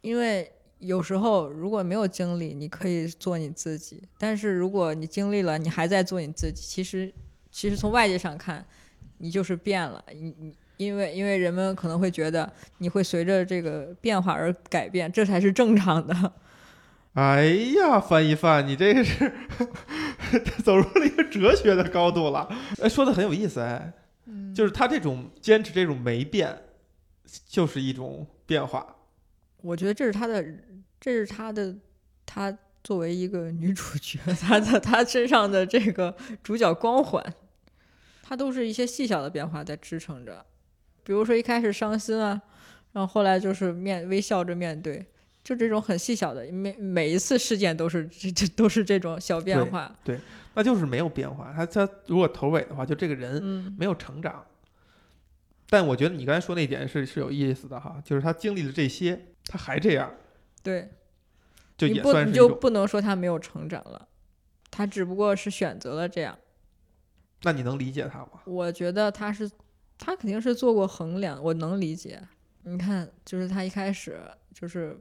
因为有时候如果没有经历，你可以做你自己，但是如果你经历了，你还在做你自己，其实其实从外界上看，你就是变了，你你。因为，因为人们可能会觉得你会随着这个变化而改变，这才是正常的。<laughs> 哎呀，翻一翻，你这个是 <laughs> 走入了一个哲学的高度了。哎，说的很有意思哎，嗯就是他这种坚持这种没变，就是一种变化。我觉得这是他的，这是他的，他作为一个女主角，她的她身上的这个主角光环，她都是一些细小的变化在支撑着。比如说一开始伤心啊，然后后来就是面微笑着面对，就这种很细小的，每每一次事件都是这这都是这种小变化。对那就是没有变化。他他如果头尾的话，就这个人嗯没有成长。但我觉得你刚才说那点是是有意思的哈，就是他经历了这些，他还这样，对，就也你不。你就不能说他没有成长了，他只不过是选择了这样。那你能理解他吗？我觉得他是，他肯定是做过衡量，我能理解。你看，就是他一开始就是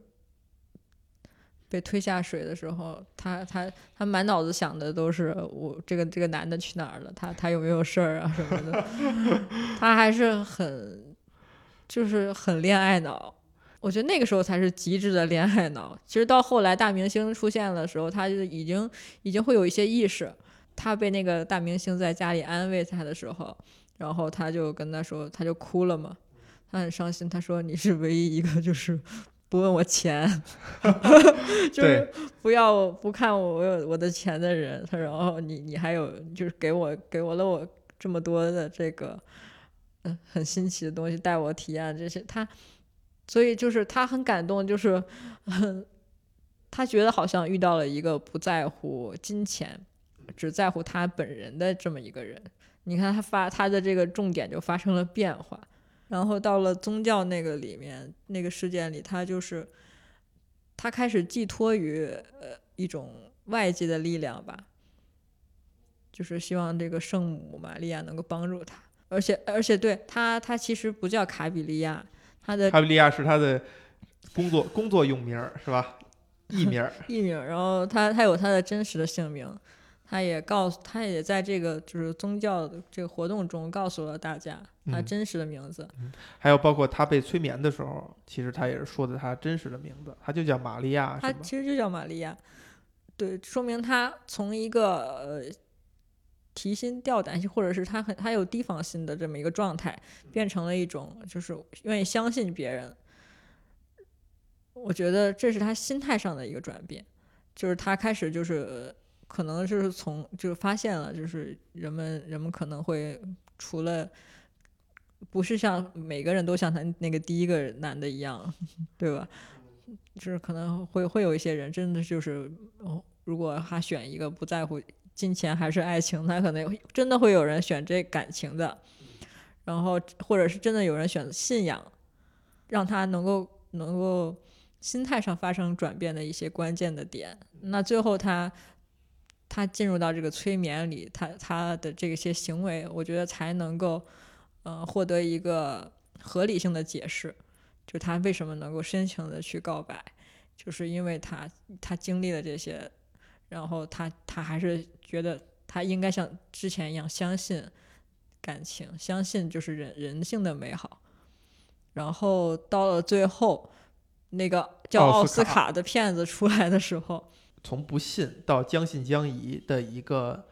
被推下水的时候，他他他满脑子想的都是我这个这个男的去哪儿了，他他有没有事儿啊什么的，<laughs> 他还是很就是很恋爱脑。我觉得那个时候才是极致的恋爱脑。其实到后来大明星出现的时候，他就已经已经会有一些意识。他被那个大明星在家里安慰他的时候，然后他就跟他说，他就哭了嘛，他很伤心。他说：“你是唯一一个就是 <laughs> 不问我钱，<laughs> 就是不要不看我我有我的钱的人。”他然后你你还有就是给我给我了我这么多的这个嗯很新奇的东西，带我体验这些他。所以就是他很感动，就是，嗯，他觉得好像遇到了一个不在乎金钱，只在乎他本人的这么一个人。你看他发他的这个重点就发生了变化，然后到了宗教那个里面那个事件里，他就是他开始寄托于呃一种外界的力量吧，就是希望这个圣母玛利亚能够帮助他，而且而且对他他其实不叫卡比利亚。他的卡比利亚是他的工作工作用名儿是吧？艺名儿。<laughs> 艺名，然后他他有他的真实的姓名，他也告诉他也在这个就是宗教的这个活动中告诉了大家他嗯真实的名字。还有包括他被催眠的时候，其实他也是说的他真实的名字，他就叫玛利亚，他？其实就叫玛利亚，对，说明他从一个呃提心吊胆，<laughs> 或者是他很他有提防心的这么一个状态，变成了一种就是愿意相信别人。我觉得这是他心态上的一个转变，就是他开始就是呃可能就是从就是发现了，就是人们人们可能会除了不是像每个人都像他那个第一个男的一样，<laughs> 对吧？就是可能会会有一些人真的就是，如果他选一个不在乎金钱还是爱情，他可能真的会有人选这感情的，然后或者是真的有人选信仰，让他能够能够心态上发生转变的一些关键的点。那最后他他进入到这个催眠里，他他的这些行为，我觉得才能够呃获得一个合理性的解释，就他为什么能够深情的去告白，就是因为他他经历了这些，然后他他还是觉得他应该像之前一样相信感情，相信就是人人性的美好。然后到了最后，那个叫奥斯卡卡的骗子出来的时候，从不信到将信将疑的一个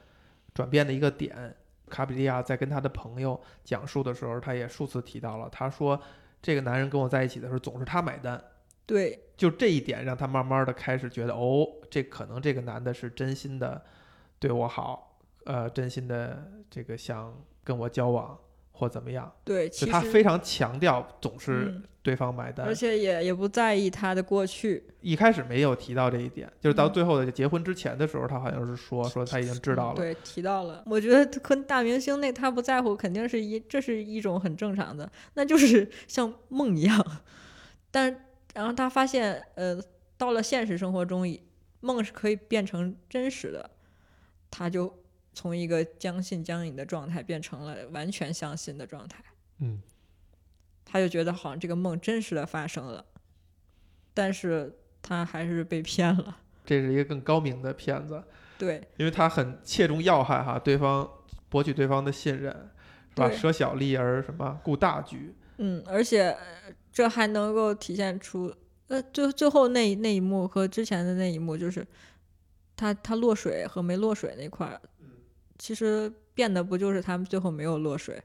转变的一个点。卡比利亚在跟他的朋友讲述的时候，他也数次提到了，他说这个男人跟我在一起的时候总是他买单，对就这一点让他慢慢的开始觉得，哦，这可能这个男的是真心的对我好，呃，真心的这个想跟我交往或怎么样，对，就其实他非常强调总是嗯对方买单，而且也也不在意他的过去，一开始没有提到这一点，就是到嗯最后的结婚之前的时候，他好像是说说他已经知道了，嗯对，提到了。我觉得跟大明星那他不在乎，肯定是一这是一种很正常的，那就是 <laughs> 像梦一样。但然后他发现，呃，到了现实生活中，以梦是可以变成真实的，他就从一个将信将疑的状态变成了完全相信的状态。嗯，他就觉得好像这个梦真实的发生了，但是他还是被骗了。这是一个更高明的骗子，对因为他很切中要害哈，对方博取对方的信任，是吧？舍小利而什么顾大局，嗯，而且呃这还能够体现出，呃，最最后那那一幕和之前的那一幕，就是他他落水和没落水那块儿，其实变的不就是他们最后没有落水，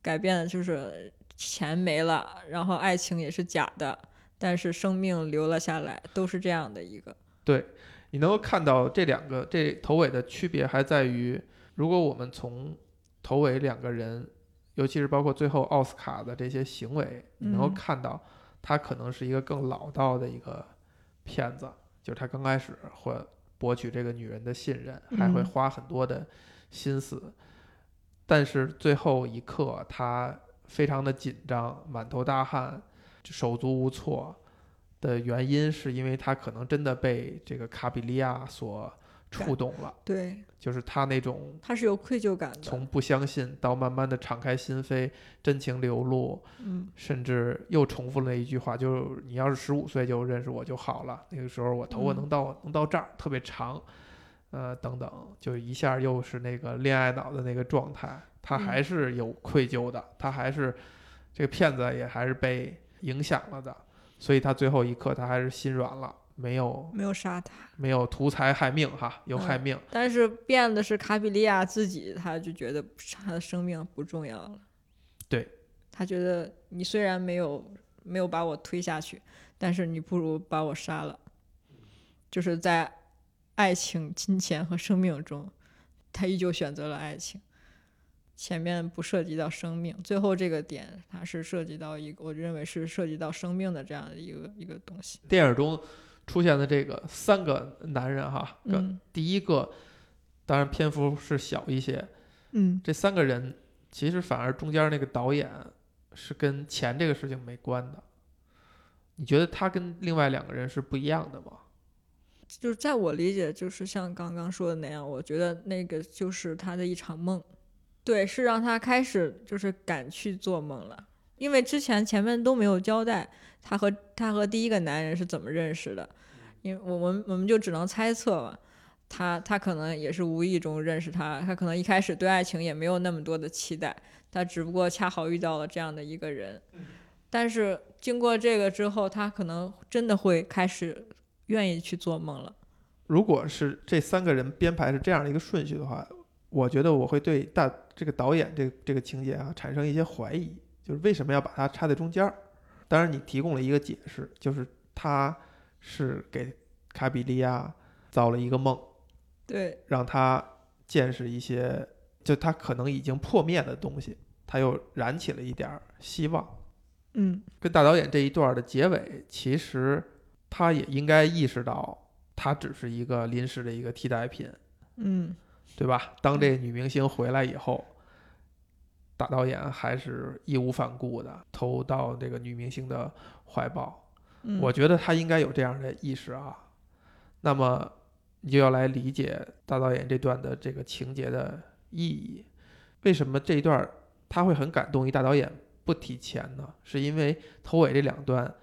改变的就是钱没了，然后爱情也是假的，但是生命留了下来，都是这样的一个，对你能够看到这两个这头尾的区别还在于，如果我们从头尾两个人，尤其是包括最后奥斯卡的这些行为，你能够嗯。看到他可能是一个更老道的一个骗子，就是他刚开始会博取这个女人的信任，还会嗯花很多的心思，但是最后一刻他非常的紧张，满头大汗，手足无措。的原因是因为他可能真的被这个卡比利亚所触动了，对，就是他那种他是有愧疚感的，从不相信到慢慢的敞开心扉、真情流露，嗯，甚至又重复了一句话，就是你要是十五岁就认识我就好了，那个时候我头发嗯能到、能到这儿，特别长，呃，等等，就一下又是那个恋爱脑的那个状态，他嗯还是有愧疚的，他还是这个骗子也还是被影响了的，所以他最后一刻他还是心软了，没有没有杀他。没有图财害命哈，有害嗯命，但是变的是卡比利亚自己，他就觉得他的生命不重要了。对，他觉得你虽然没有没有把我推下去，但是你不如把我杀了。就是在爱情、金钱和生命中，他依旧选择了爱情。前面不涉及到生命，最后这个点它是涉及到一个，我认为是涉及到生命的这样的一个一个东西。电影中出现的这个三个男人哈，嗯。第一个当然篇幅是小一些，嗯，这三个人其实反而中间那个导演是跟钱这个事情没关的。你觉得他跟另外两个人是不一样的吗？就是在我理解，就是像刚刚说的那样，我觉得那个就是他的一场梦，对，是让他开始就是敢去做梦了，因为之前前面都没有交代他和他和第一个男人是怎么认识的，因为我们我们就只能猜测嘛，他他可能也是无意中认识他，他可能一开始对爱情也没有那么多的期待，他只不过恰好遇到了这样的一个人，但是经过这个之后，他可能真的会开始愿意去做梦了。如果是这三个人编排是这样的一个顺序的话，我觉得我会对大这个导演这个这个情节啊产生一些怀疑，就是为什么要把它插在中间儿？当然，你提供了一个解释，就是他是给卡比利亚造了一个梦，对，让他见识一些就他可能已经破灭的东西，他又燃起了一点儿希望。嗯跟大导演这一段的结尾，其实他也应该意识到，他只是一个临时的一个替代品，嗯对吧？当这个女明星回来以后，大导演还是义无反顾的投到这个女明星的怀抱。嗯，我觉得他应该有这样的意识啊。那么你就要来理解大导演这段的这个情节的意义。为什么这一段他会很感动？一大导演不提钱呢？是因为头尾这两段，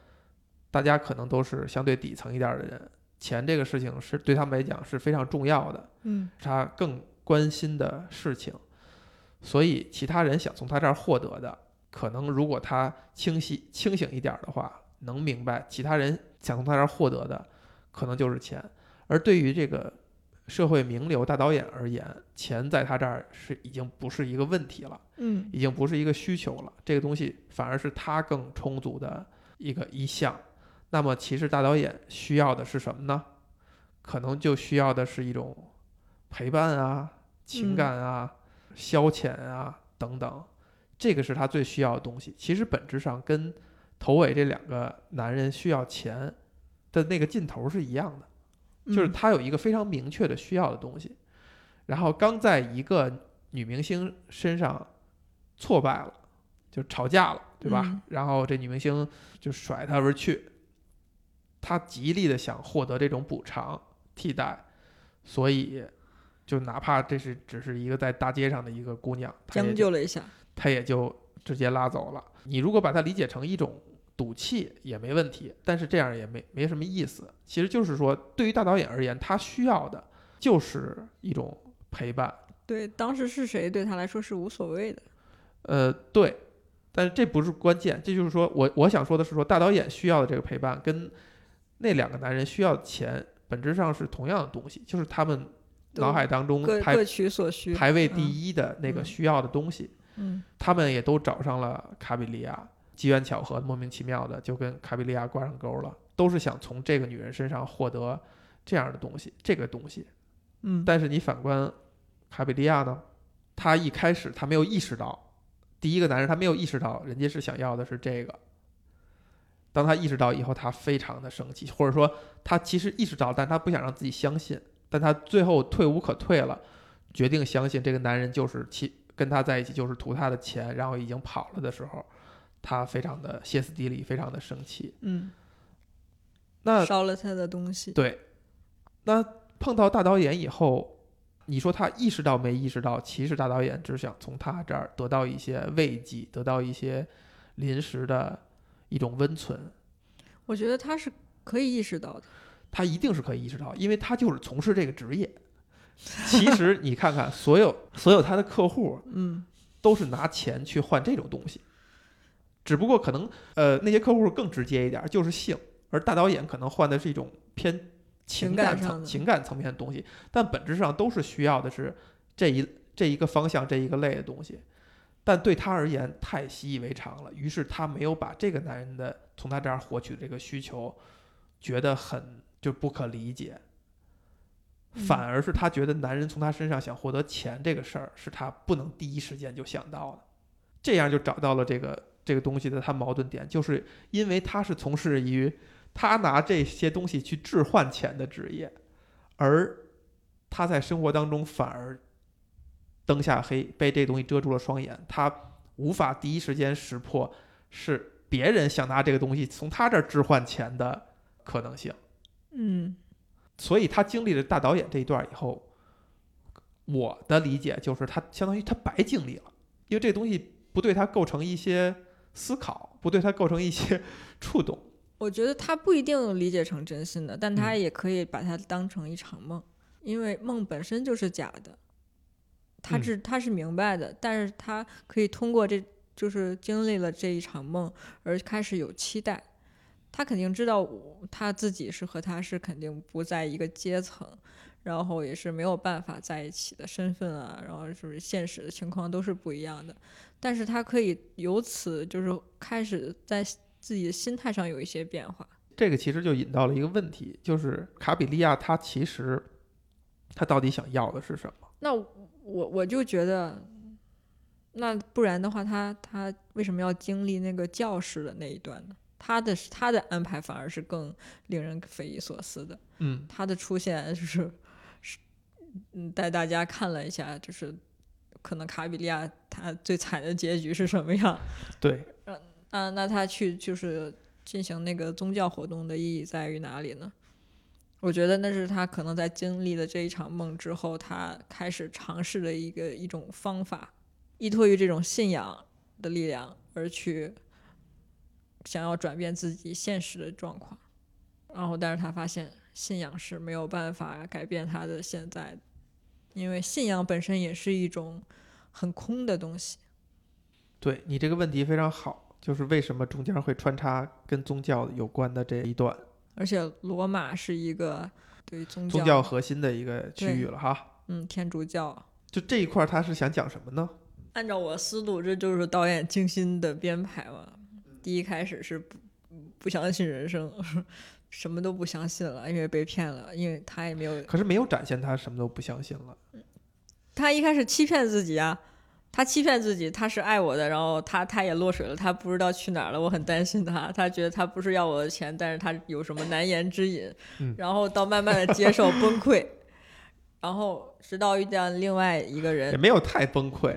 大家可能都是相对底层一点的人，钱这个事情是对他们来讲是非常重要的，嗯是他更关心的事情。所以其他人想从他这儿获得的，可能如果他清晰清醒一点儿的话，能明白其他人想从他这儿获得的，可能就是钱。而对于这个社会名流大导演而言，钱在他这儿是已经不是一个问题了，嗯已经不是一个需求了。这个东西反而是他更充足的一个一项。那么，其实大导演需要的是什么呢？可能就需要的是一种陪伴啊、情感啊、消遣啊等等，这个是他最需要的东西。其实本质上跟头尾这两个男人需要钱的那个劲头是一样的。就是嗯他有一个非常明确的需要的东西，然后刚在一个女明星身上挫败了，就吵架了，对吧？嗯然后这女明星就甩他而去，他极力的想获得这种补偿替代，所以就哪怕这是只是一个在大街上的一个姑娘，将就了一下。他也就直接拉走了。你如果把它理解成一种赌气也没问题，但是这样也没没什么意思。其实就是说，对于大导演而言，他需要的就是一种陪伴。对，当时是谁对他来说是无所谓的。呃，对，但是这不是关键，这就是说我我想说的是说，大导演需要的这个陪伴跟那两个男人需要的钱本质上是同样的东西，就是他们脑海当中排各各取所需。排位第嗯一的那个嗯需要的东西。嗯他们也都找上了卡比利亚，机缘巧合，莫名其妙的就跟卡比利亚挂上钩了，都是想从这个女人身上获得这样的东西，这个东西。嗯，但是你反观卡比利亚呢，他一开始他没有意识到，第一个男人他没有意识到人家是想要的是这个。当他意识到以后，他非常的生气，或者说他其实意识到，但他不想让自己相信，但他最后退无可退了，决定相信这个男人就是其跟他在一起就是图他的钱，然后已经跑了的时候，他非常的歇斯底里，非常的生气。嗯，那烧了他的东西。对，那碰到大导演以后，你说他意识到没意识到？其实大导演只想从他这儿得到一些慰藉，得到一些临时的一种温存。我觉得他是可以意识到的。他一定是可以意识到，因为他就是从事这个职业。<laughs> 其实你看看，所有所有他的客户嗯。都是拿钱去换这种东西，只不过可能呃那些客户更直接一点，就是性，而大导演可能换的是一种偏情情感感层情感层面的东西，但本质上都是需要的是这一这一个方向这一个类的东西。但对他而言太习以为常了，于是他没有把这个男人的从他这儿获取的这个需求觉得很就不可理解，嗯反而是他觉得男人从他身上想获得钱这个事儿是他不能第一时间就想到的，这样就找到了这个这个东西的他矛盾点，就是因为他是从事于他拿这些东西去置换钱的职业，而他在生活当中反而灯下黑，被这东西遮住了双眼，他无法第一时间识破是别人想拿这个东西从他这儿置换钱的可能性。嗯所以他经历了大导演这一段以后，我的理解就是他相当于他白经历了，因为这东西不对他构成一些思考，不对他构成一些触动。我觉得他不一定理解成真心的，但他嗯也可以把它当成一场梦，因为梦本身就是假的。他嗯是他是明白的，但是他可以通过这就是经历了这一场梦而开始有期待。他肯定知道他自己是和他是肯定不在一个阶层，然后也是没有办法在一起的身份啊，然后就是现实的情况都是不一样的。但是他可以由此就是开始在自己的心态上有一些变化。这个其实就引到了一个问题，就是卡比利亚他其实他到底想要的是什么？那我我就觉得，那不然的话，他他为什么要经历那个教室的那一段呢？他的他的安排反而是更令人匪夷所思的。嗯，他的出现就是是嗯带大家看了一下，就是可能卡比利亚他最惨的结局是什么样。<laughs> 对，嗯那那他去就是进行那个宗教活动的意义在于哪里呢？我觉得那是他可能在经历了这一场梦之后，他开始尝试的一个一种方法，依托于这种信仰的力量而去想要转变自己现实的状况。然后，但是他发现信仰是没有办法改变他的现在的，因为信仰本身也是一种很空的东西。对你这个问题非常好，就是为什么中间会穿插跟宗教有关的这一段，而且罗马是一个对宗宗教核心的一个区域了哈。嗯，天主教。就这一块，他是想讲什么呢？按照我思路，这就是导演精心的编排嘛。第一开始是不不相信人生，<laughs> 什么都不相信了，因为被骗了，因为他也没有，可是没有展现他什么都不相信了。他一开始欺骗自己啊，他欺骗自己，他是爱我的，然后他他也落水了，他不知道去哪儿了，我很担心他，他觉得他不是要我的钱，但是他有什么难言之隐，嗯然后到慢慢的接受崩溃，<laughs> 然后直到遇见另外一个人也，没有太崩溃，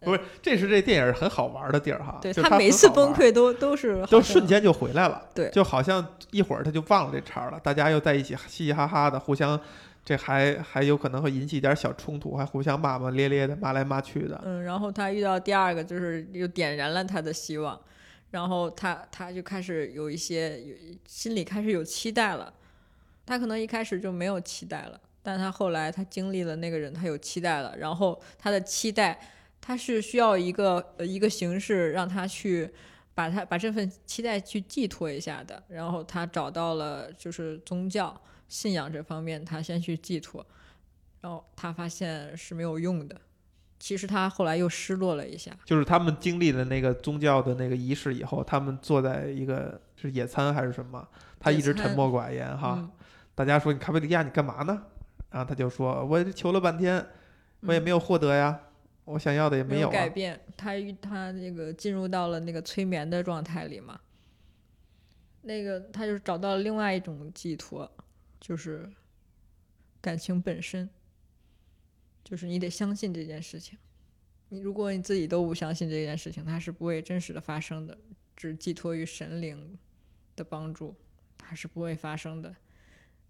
不是，这是这电影很好玩的地儿哈。对他每次崩溃都都是都瞬间就回来了，对就好像一会儿他就忘了这茬儿了，大家又在一起嘻嘻哈哈的，互相，这还还有可能会引起一点小冲突，还互相骂骂咧咧的，骂来骂去的。嗯，然后他遇到第二个，就是又点燃了他的希望，然后他他就开始有一些有心里开始有期待了。他可能一开始就没有期待了，但他后来他经历了那个人，他有期待了，然后他的期待，他是需要一个呃一个形式让他去把他把这份期待去寄托一下的，然后他找到了就是宗教信仰这方面，他先去寄托，然后他发现是没有用的。其实他后来又失落了一下，就是他们经历了那个宗教的那个仪式以后，他们坐在一个是野餐还是什么，他一直沉默寡言哈。嗯大家说你卡贝利亚你干嘛呢？然后他就说，我求了半天，我也嗯没有获得呀，我想要的也没有啊。改变，他与他那个进入到了那个催眠的状态里嘛，那个他就找到了另外一种寄托，就是感情本身，就是你得相信这件事情。你如果你自己都不相信这件事情，它是不会真实的发生的，只寄托于神灵的帮助，它是不会发生的。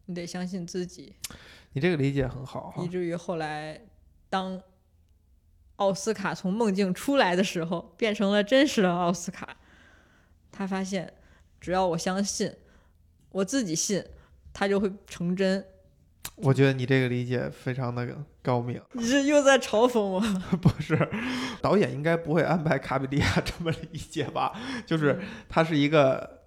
你得相信自己，你这个理解很好哈以。至于后来，当奥斯卡从梦境出来的时候，变成了真实的奥斯卡。他发现，只要我相信，我自己信，它就会成真。我觉得你这个理解非常的高明。你这又在嘲讽我？<laughs> 不是，导演应该不会安排卡比利亚 <laughs> 这么理解吧？就是他是一个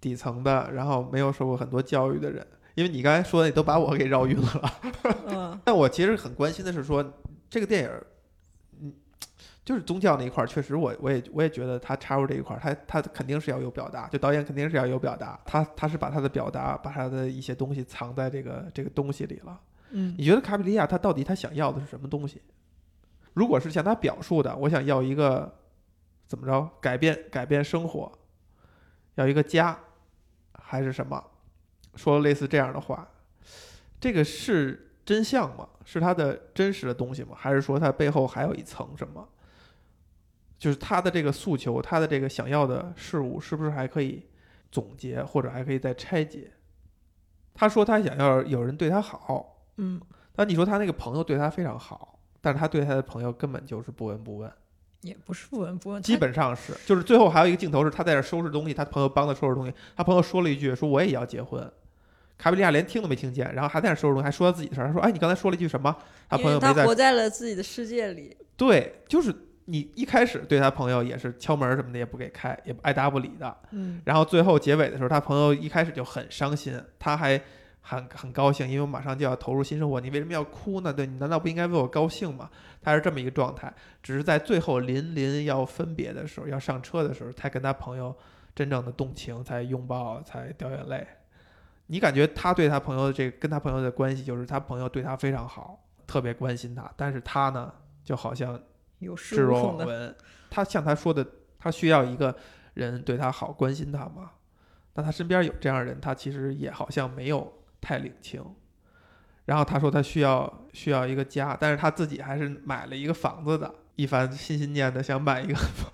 底层的，然后没有受过很多教育的人。因为你刚才说的，你都把我给绕晕了。嗯，<laughs> 但我其实很关心的是说，这个电影，嗯，就是宗教那一块儿，确实我我也我也觉得他插入这一块儿，他他肯定是要有表达，就导演肯定是要有表达，他他是把他的表达，把他的一些东西藏在这个这个东西里了。嗯你觉得卡比利亚他到底他想要的是什么东西？如果是向他表述的，我想要一个怎么着改变改变生活，要一个家，还是什么？说类似这样的话，这个是真相吗？是他的真实的东西吗？还是说他背后还有一层什么？就是他的这个诉求，他的这个想要的事物，是不是还可以总结，或者还可以再拆解？他说他想要有人对他好，嗯，但你说他那个朋友对他非常好，但是他对他的朋友根本就是不闻不问，也不是不闻不问，基本上是，就是最后还有一个镜头是他在这收拾东西，他朋友帮他收拾东西，他朋友说了一句说我也要结婚，卡比利亚连听都没听见，然后还在那收拾东西，还说他自己的事儿，他说哎你刚才说了一句什么？他朋友没在他活在了自己的世界里。对，就是你一开始对他朋友也是敲门什么的也不给开，也爱答不理的，嗯然后最后结尾的时候，他朋友一开始就很伤心，他还很很高兴，因为我马上就要投入新生活，你为什么要哭呢？对你难道不应该为我高兴吗？他是这么一个状态，只是在最后临临要分别的时候，要上车的时候，才跟他朋友真正的动情，才拥抱，才掉眼泪。你感觉他对他朋友的这个跟他朋友的关系，就是他朋友对他非常好，特别关心他，但是他呢，就好像有恃置若闻。他像他说的，他需要一个人对他好，关心他嘛。那他身边有这样的人，他其实也好像没有太领情。然后他说他需要需要一个家，但是他自己还是买了一个房子的，一番心心念的想买一个房，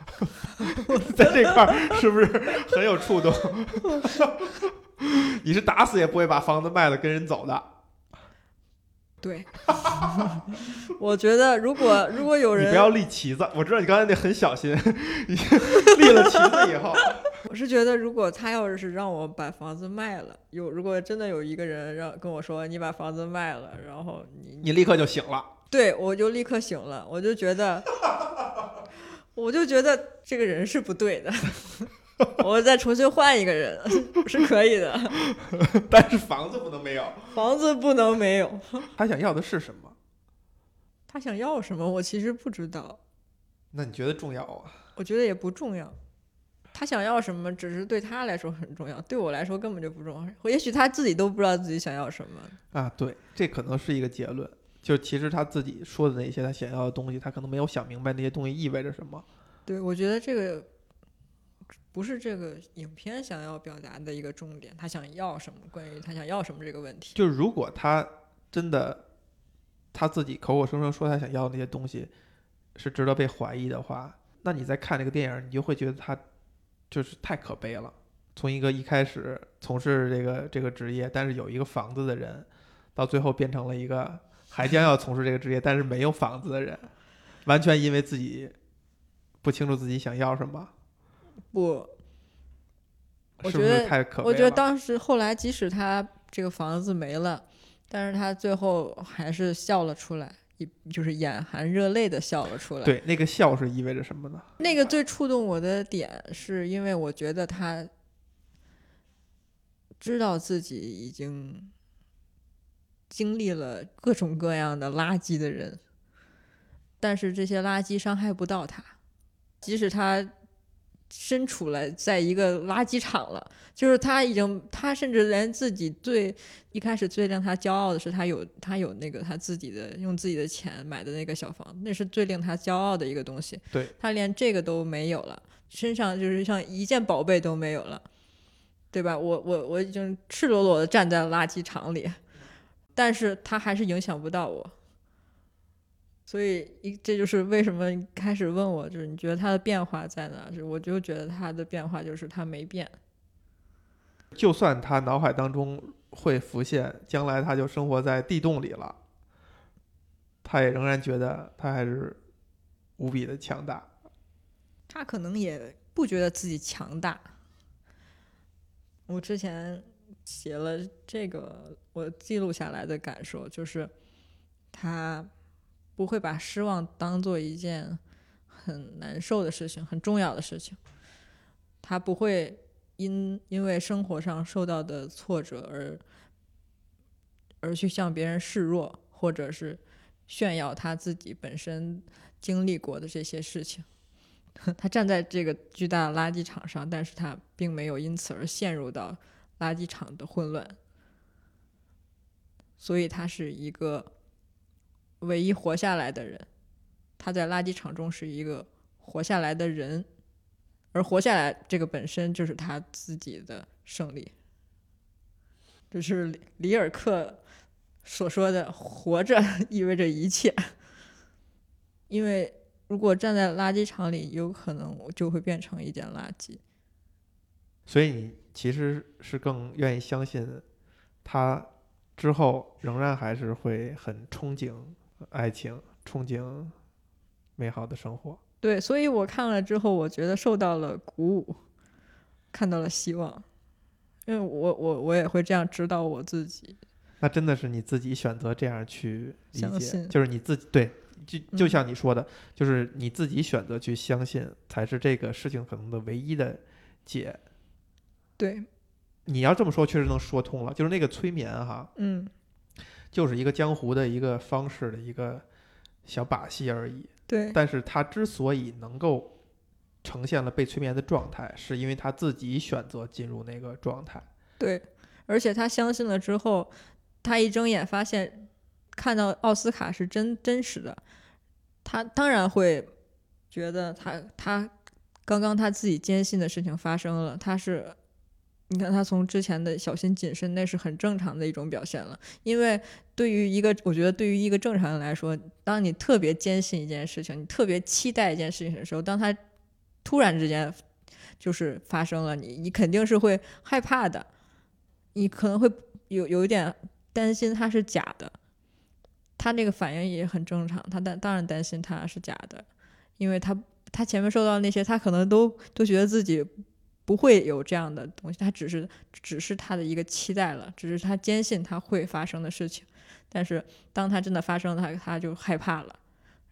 <laughs> 在这块儿是不是很有触动？<laughs> <laughs> 你是打死也不会把房子卖了跟人走的。对，<laughs> 我觉得如果如果有人你不要立旗子，我知道你刚才得很小心，你 <laughs> 立了旗子以后，我是觉得，如果他要是让我把房子卖了，有如果真的有一个人让跟我说你把房子卖了，然后你你立刻就醒了。对我就立刻醒了，我就觉得，我就觉得这个人是不对的，<laughs> 我再重新换一个人是可以的，<laughs> 但是房子不能没有。房子不能没有。<laughs> 他想要的是什么？他想要什么，我其实不知道，那你觉得重要啊？我觉得也不重要。他想要什么，只是对他来说很重要，对我来说根本就不重要。也许他自己都不知道自己想要什么。啊，对，这可能是一个结论。就其实他自己说的那些他想要的东西，他可能没有想明白那些东西意味着什么。对，我觉得这个不是这个影片想要表达的一个重点，他想要什么，关于他想要什么这个问题。就是如果他真的他自己口口声声说他想要那些东西是值得被怀疑的话，那你在看这个电影，你就会觉得他就是太可悲了。从一个一开始从事这个这个职业，但是有一个房子的人，到最后变成了一个还将要从事这个职业，但是没有房子的人，完全因为自己不清楚自己想要什么，不，我觉得太可？我觉得当时后来，即使他这个房子没了，但是他最后还是笑了出来，一就是眼含热泪的笑了出来。，对那个笑是意味着什么呢？那个最触动我的点，是因为我觉得他知道自己已经经历了各种各样的垃圾的人，但是这些垃圾伤害不到他，即使他身处了在一个垃圾场了，就是他已经，他甚至连自己最一开始最令他骄傲的是他有他有那个他自己的用自己的钱买的那个小房，那是最令他骄傲的一个东西。对，他连这个都没有了，身上就是像一件宝贝都没有了，对吧？我我我已经赤裸裸的站在了垃圾场里，但是他还是影响不到我。所以一这就是为什么开始问我，就是你觉得它的变化在哪？就我就觉得它的变化就是它没变。就算他脑海当中会浮现将来他就生活在地洞里了，他也仍然觉得他还是无比的强大。他可能也不觉得自己强大。我之前写了这个，我记录下来的感受就是，他不会把失望当做一件很难受的事情、很重要的事情。他不会因因为生活上受到的挫折而而去向别人示弱，或者是炫耀他自己本身经历过的这些事情。<laughs> 他站在这个巨大的垃圾场上，但是他并没有因此而陷入到垃圾场的混乱，所以他是一个唯一活下来的人。他在垃圾场中是一个活下来的人，而活下来这个本身就是他自己的胜利。这是里里尔克所说的“活着意味着一切”，因为如果站在垃圾场里，有可能我就会变成一件垃圾。所以你其实是更愿意相信他之后仍然还是会很憧憬爱情，憧憬美好的生活。对，所以我看了之后，我觉得受到了鼓舞，看到了希望，因为我我我也会这样指导我自己。那真的是你自己选择这样去理解，就是你自己对，就就嗯像你说的，就是你自己选择去相信，才是这个事情可能的唯一的解。对，你要这么说，确实能说通了。就是那个催眠哈，嗯，就是一个江湖的一个方式的一个小把戏而已。对，但是他之所以能够呈现了被催眠的状态，是因为他自己选择进入那个状态。对，而且他相信了之后，他一睁眼发现看到奥斯卡是真真实的，他当然会觉得他他刚刚他自己坚信的事情发生了，他是。你看他从之前的小心谨慎，那是很正常的一种表现了。因为对于一个，我觉得对于一个正常人来说，当你特别坚信一件事情，你特别期待一件事情的时候，当他突然之间就是发生了，你你肯定是会害怕的，你可能会有有一点担心他是假的。他那个反应也很正常，他当当然担心他是假的，因为他他前面受到那些，他可能都都觉得自己。不会有这样的东西，他只是只是他的一个期待了，只是他坚信他会发生的事情。但是当他真的发生了，他他就害怕了。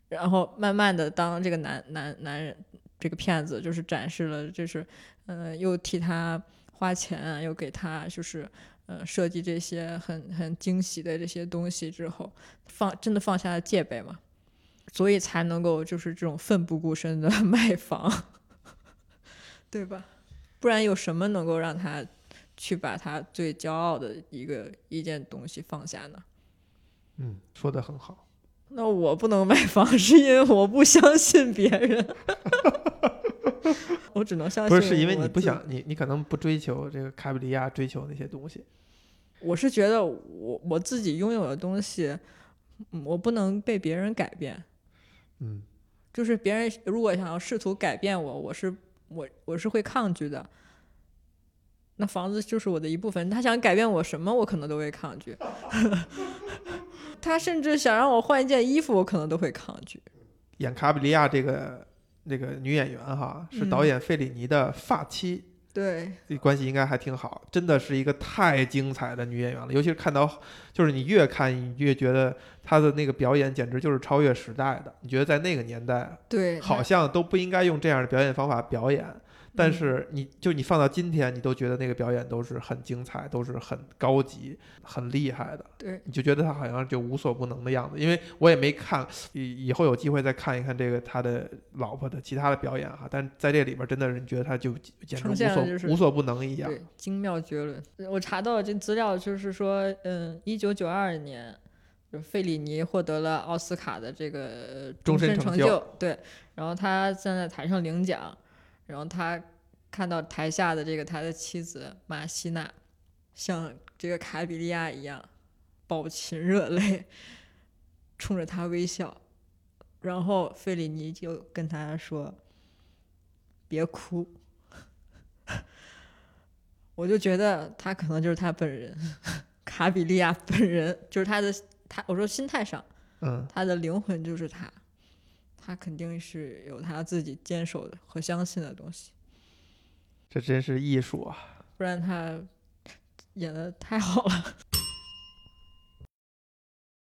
然后慢慢的，当这个男男男人这个骗子就是展示了，就是嗯，又替他花钱，又给他就是嗯设计这些很很惊喜的这些东西之后，放真的放下了戒备嘛，所以才能够就是这种奋不顾身的 <laughs> 卖房，<laughs> 对吧？不然有什么能够让他去把他最骄傲的一个一件东西放下呢？嗯，说的很好。那我不能买房，是因为我不相信别人。<laughs> 我只能相信。不是，是因为你不想你，你可能不追求这个卡比利亚追求那些东西。我是觉得我我自己拥有的东西，我不能被别人改变。嗯，就是别人如果想要试图改变我，我是。我我是会抗拒的，那房子就是我的一部分。他想改变我什么，我可能都会抗拒。<laughs> 他甚至想让我换一件衣服，我可能都会抗拒。演卡比利亚这个那个女演员哈，是导演费里尼的发妻。对，关系应该还挺好，真的是一个太精彩的女演员了。尤其是看到，就是你越看越觉得她的那个表演简直就是超越时代的。你觉得在那个年代，对，好像都不应该用这样的表演方法表演。但是你就你放到今天，你都觉得那个表演都是很精彩，都是很高级、很厉害的。对，你就觉得他好像就无所不能的样子。因为我也没看，以以后有机会再看一看这个他的老婆的其他的表演哈。但在这里边，真的是你觉得他就简直无所无所不能一样，对，精妙绝伦。我查到这资料，就是说，嗯，一九九二年，就费里尼获得了奥斯卡的这个终身成就，对，然后他站在台上领奖。然后他看到台下的这个他的妻子马西娜，像这个卡比利亚一样，饱噙热泪，冲着他微笑。然后费里尼就跟他说：“别哭。<laughs> ”我就觉得他可能就是他本人，<laughs> 卡比利亚本人就是他的他。我说心态上，嗯，他的灵魂就是他。他肯定是有他自己坚守的和相信的东西，这真是艺术啊！不然他演的太好了。